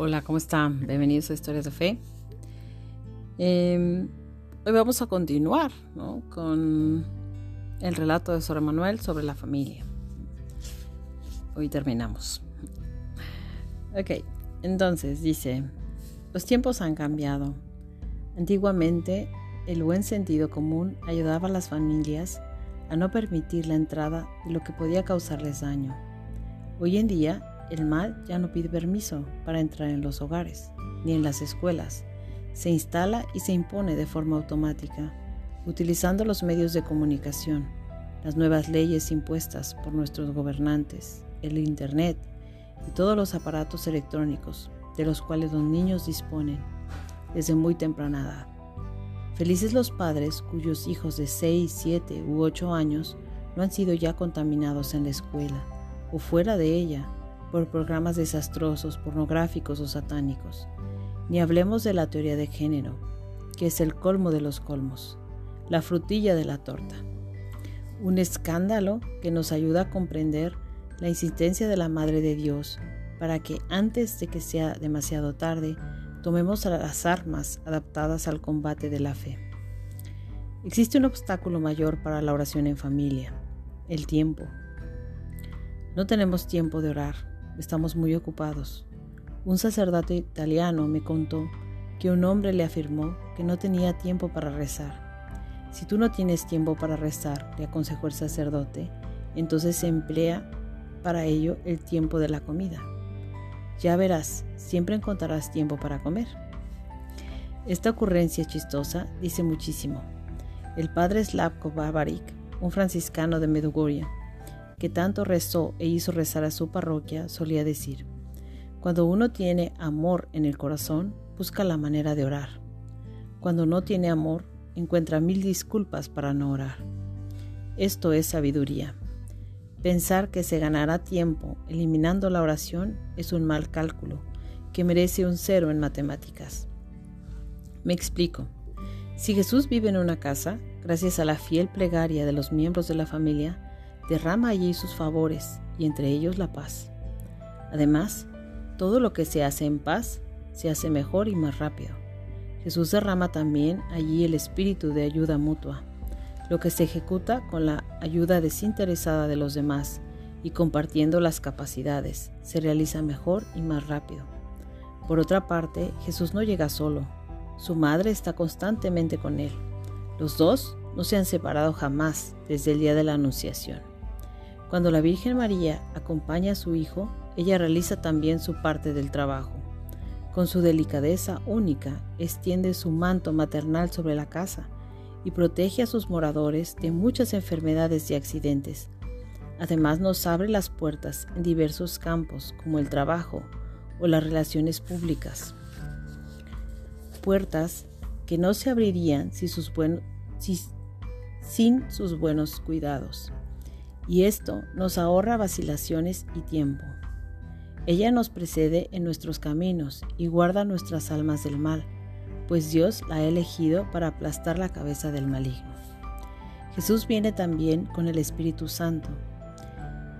Hola, ¿cómo están? Bienvenidos a Historias de Fe. Em, hoy vamos a continuar con el relato de Sor Manuel sobre la familia. Hoy terminamos. Ok, entonces dice, los tiempos han cambiado. Antiguamente, el buen sentido común ayudaba a las familias a no permitir la entrada de lo que podía causarles daño. Hoy en día, el mal ya no pide permiso para entrar en los hogares, ni en las escuelas. Se instala y se impone de forma automática, utilizando los medios de comunicación, las nuevas leyes impuestas por nuestros gobernantes, el Internet y todos los aparatos electrónicos de los cuales los niños disponen desde muy temprana edad. Felices los padres cuyos hijos de 6, 7 u 8 años no han sido ya contaminados en la escuela o fuera de ella por programas desastrosos, pornográficos o satánicos. Ni hablemos de la teoría de género, que es el colmo de los colmos, la frutilla de la torta. Un escándalo que nos ayuda a comprender la insistencia de la Madre de Dios para que antes de que sea demasiado tarde, tomemos las armas adaptadas al combate de la fe. Existe un obstáculo mayor para la oración en familia, el tiempo. No tenemos tiempo de orar, estamos muy ocupados. Un sacerdote italiano me contó que un hombre le afirmó que no tenía tiempo para rezar. Si tú no tienes tiempo para rezar, le aconsejó el sacerdote, entonces se emplea para ello el tiempo de la comida. Ya verás, siempre encontrarás tiempo para comer. Esta ocurrencia chistosa dice muchísimo. El padre Slavko Barbarik, un franciscano de Medjugorje, que tanto rezó e hizo rezar a su parroquia, solía decir, cuando uno tiene amor en el corazón, busca la manera de orar. Cuando no tiene amor, encuentra mil disculpas para no orar. Esto es sabiduría. Pensar que se ganará tiempo eliminando la oración es un mal cálculo que merece un cero en matemáticas. Me explico. Si Jesús vive en una casa, gracias a la fiel plegaria de los miembros de la familia, derrama allí sus favores y entre ellos la paz. Además, todo lo que se hace en paz se hace mejor y más rápido. Jesús derrama también allí el espíritu de ayuda mutua, lo que se ejecuta con la ayuda desinteresada de los demás y compartiendo las capacidades, se realiza mejor y más rápido. Por otra parte, Jesús no llega solo, su madre está constantemente con él. Los dos no se han separado jamás desde el día de la Anunciación. Cuando la Virgen María acompaña a su Hijo, ella realiza también su parte del trabajo. Con su delicadeza única, extiende su manto maternal sobre la casa y protege a sus moradores de muchas enfermedades y accidentes. Además nos abre las puertas en diversos campos como el trabajo o las relaciones públicas. Puertas que no se abrirían sin sus buenos cuidados y esto nos ahorra vacilaciones y tiempo. Ella nos precede en nuestros caminos y guarda nuestras almas del mal, pues Dios la ha elegido para aplastar la cabeza del maligno. Jesús viene también con el Espíritu Santo.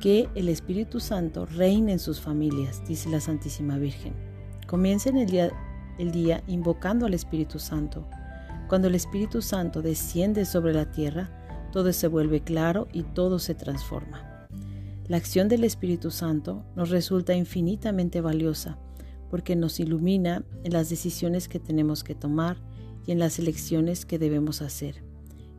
Que el Espíritu Santo reine en sus familias, dice la Santísima Virgen. Comiencen el día, el día invocando al Espíritu Santo. Cuando el Espíritu Santo desciende sobre la tierra, todo se vuelve claro y todo se transforma. La acción del Espíritu Santo nos resulta infinitamente valiosa porque nos ilumina en las decisiones que tenemos que tomar y en las elecciones que debemos hacer.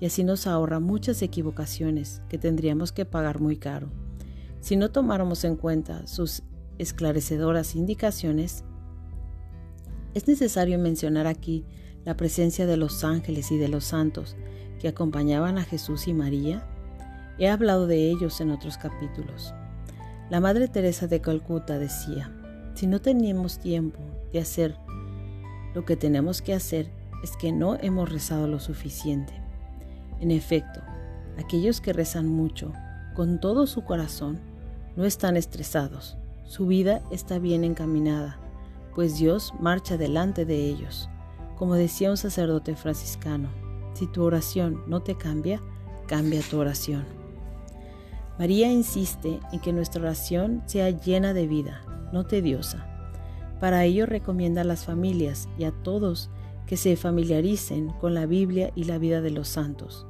Y así nos ahorra muchas equivocaciones que tendríamos que pagar muy caro. Si no tomáramos en cuenta sus esclarecedoras indicaciones, es necesario mencionar aquí la presencia de los ángeles y de los santos que acompañaban a Jesús y María, he hablado de ellos en otros capítulos. La Madre Teresa de Calcuta decía, si no tenemos tiempo de hacer lo que tenemos que hacer, es que no hemos rezado lo suficiente. En efecto, aquellos que rezan mucho, con todo su corazón, no están estresados, su vida está bien encaminada, pues Dios marcha delante de ellos, como decía un sacerdote franciscano. Si tu oración no te cambia, cambia tu oración. María insiste en que nuestra oración sea llena de vida, no tediosa. Para ello recomienda a las familias y a todos que se familiaricen con la Biblia y la vida de los santos.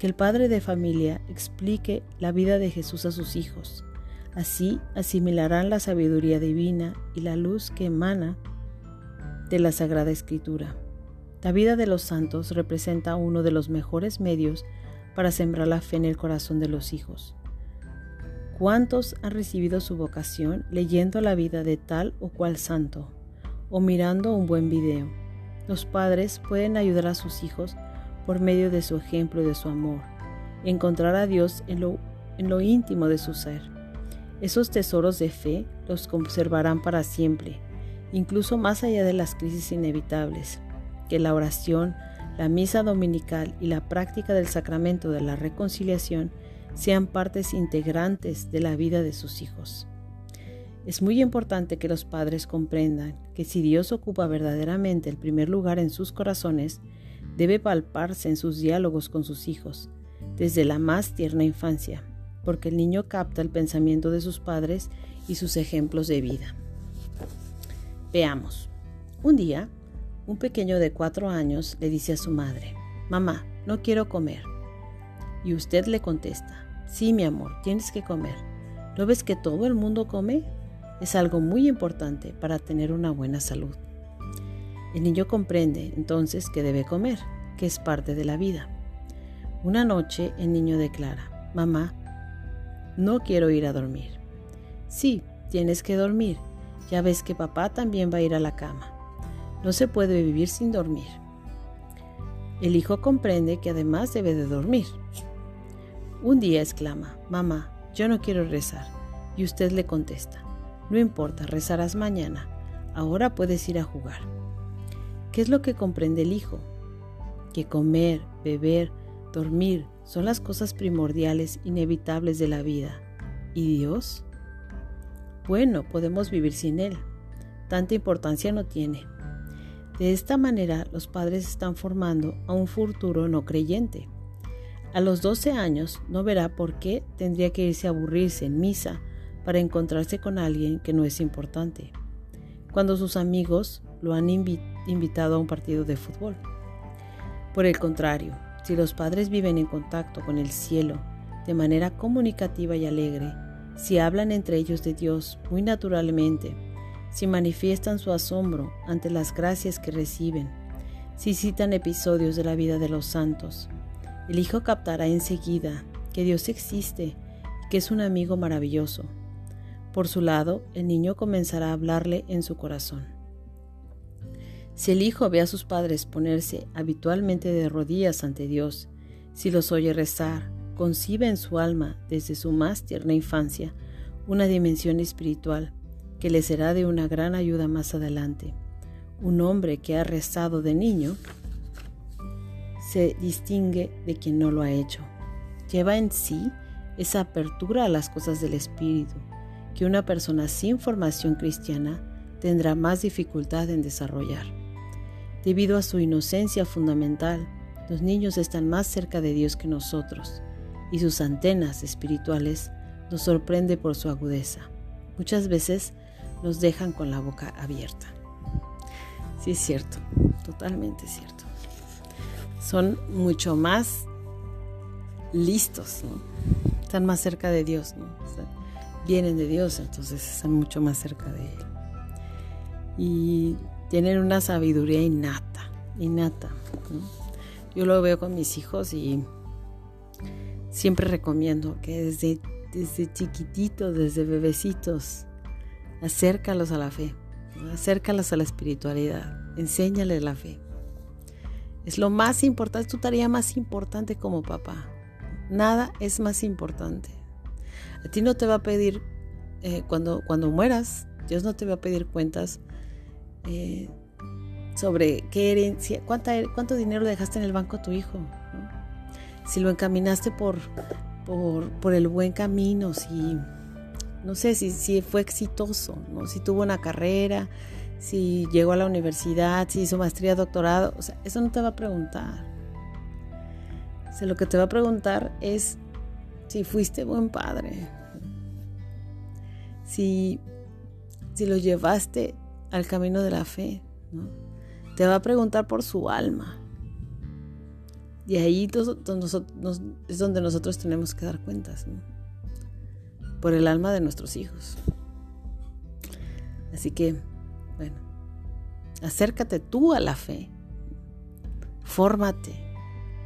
Que el padre de familia explique la vida de Jesús a sus hijos. Así asimilarán la sabiduría divina y la luz que emana de la Sagrada Escritura. La vida de los santos representa uno de los mejores medios para sembrar la fe en el corazón de los hijos. ¿Cuántos han recibido su vocación leyendo la vida de tal o cual santo o mirando un buen video? Los padres pueden ayudar a sus hijos por medio de su ejemplo y de su amor, encontrar a Dios en lo, en lo íntimo de su ser. Esos tesoros de fe los conservarán para siempre, incluso más allá de las crisis inevitables, que la oración, la misa dominical y la práctica del sacramento de la reconciliación sean partes integrantes de la vida de sus hijos. Es muy importante que los padres comprendan que si Dios ocupa verdaderamente el primer lugar en sus corazones, debe palparse en sus diálogos con sus hijos, desde la más tierna infancia, porque el niño capta el pensamiento de sus padres y sus ejemplos de vida. Veamos. Un día, un pequeño de cuatro años le dice a su madre, Mamá, no quiero comer. Y usted le contesta, sí mi amor, tienes que comer. ¿No ves que todo el mundo come? Es algo muy importante para tener una buena salud. El niño comprende entonces que debe comer, que es parte de la vida. Una noche el niño declara, mamá, no quiero ir a dormir. Sí, tienes que dormir. Ya ves que papá también va a ir a la cama. No se puede vivir sin dormir. El hijo comprende que además debe de dormir. Un día exclama, Mamá, yo no quiero rezar. Y usted le contesta, No importa, rezarás mañana. Ahora puedes ir a jugar. ¿Qué es lo que comprende el hijo? Que comer, beber, dormir son las cosas primordiales, inevitables de la vida. ¿Y Dios? Bueno, podemos vivir sin Él. Tanta importancia no tiene. De esta manera, los padres están formando a un futuro no creyente. A los 12 años no verá por qué tendría que irse a aburrirse en misa para encontrarse con alguien que no es importante, cuando sus amigos lo han invitado a un partido de fútbol. Por el contrario, si los padres viven en contacto con el cielo de manera comunicativa y alegre, si hablan entre ellos de Dios muy naturalmente, si manifiestan su asombro ante las gracias que reciben, si citan episodios de la vida de los santos, el hijo captará enseguida que Dios existe y que es un amigo maravilloso. Por su lado, el niño comenzará a hablarle en su corazón. Si el hijo ve a sus padres ponerse habitualmente de rodillas ante Dios, si los oye rezar, concibe en su alma desde su más tierna infancia una dimensión espiritual que le será de una gran ayuda más adelante. Un hombre que ha rezado de niño se distingue de quien no lo ha hecho. Lleva en sí esa apertura a las cosas del Espíritu, que una persona sin formación cristiana tendrá más dificultad en desarrollar. Debido a su inocencia fundamental, los niños están más cerca de Dios que nosotros, y sus antenas espirituales nos sorprende por su agudeza. Muchas veces nos dejan con la boca abierta. Sí es cierto, totalmente cierto son mucho más listos, están más cerca de Dios, vienen de Dios, entonces están mucho más cerca de Él. Y tienen una sabiduría innata, innata. Yo lo veo con mis hijos y siempre recomiendo que desde, desde chiquititos, desde bebecitos, acércalos a la fe, acércalos a la espiritualidad, enséñales la fe. Es lo más importante, es tu tarea más importante como papá. Nada es más importante. A ti no te va a pedir, eh, cuando, cuando mueras, Dios no te va a pedir cuentas eh, sobre qué herencia, cuánto dinero dejaste en el banco a tu hijo. Si lo encaminaste por, por, por, el buen camino, si, no sé, si, si fue exitoso, ¿no? si tuvo una carrera, si llegó a la universidad, si hizo maestría, doctorado, o sea, eso no te va a preguntar. O sea, lo que te va a preguntar es si fuiste buen padre, si, si lo llevaste al camino de la fe, te va a preguntar por su alma. Y ahí es donde nosotros tenemos que dar cuentas, por el alma de nuestros hijos. Así que, bueno, acércate tú a la fe, fórmate,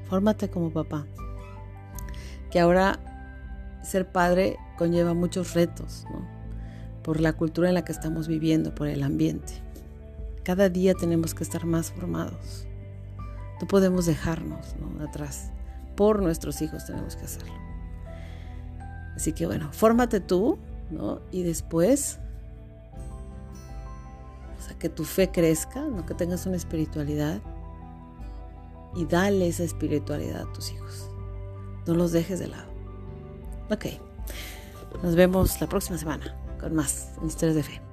fórmate como papá, que ahora ser padre conlleva muchos retos, ¿no? por la cultura en la que estamos viviendo, por el ambiente. Cada día tenemos que estar más formados. No podemos dejarnos atrás. Por nuestros hijos tenemos que hacerlo. Así que bueno, fórmate tú, ¿no? Y después, o sea, que tu fe crezca, ¿no? Que tengas una espiritualidad y dale esa espiritualidad a tus hijos. No los dejes de lado. Ok. Nos vemos la próxima semana con más historias de fe.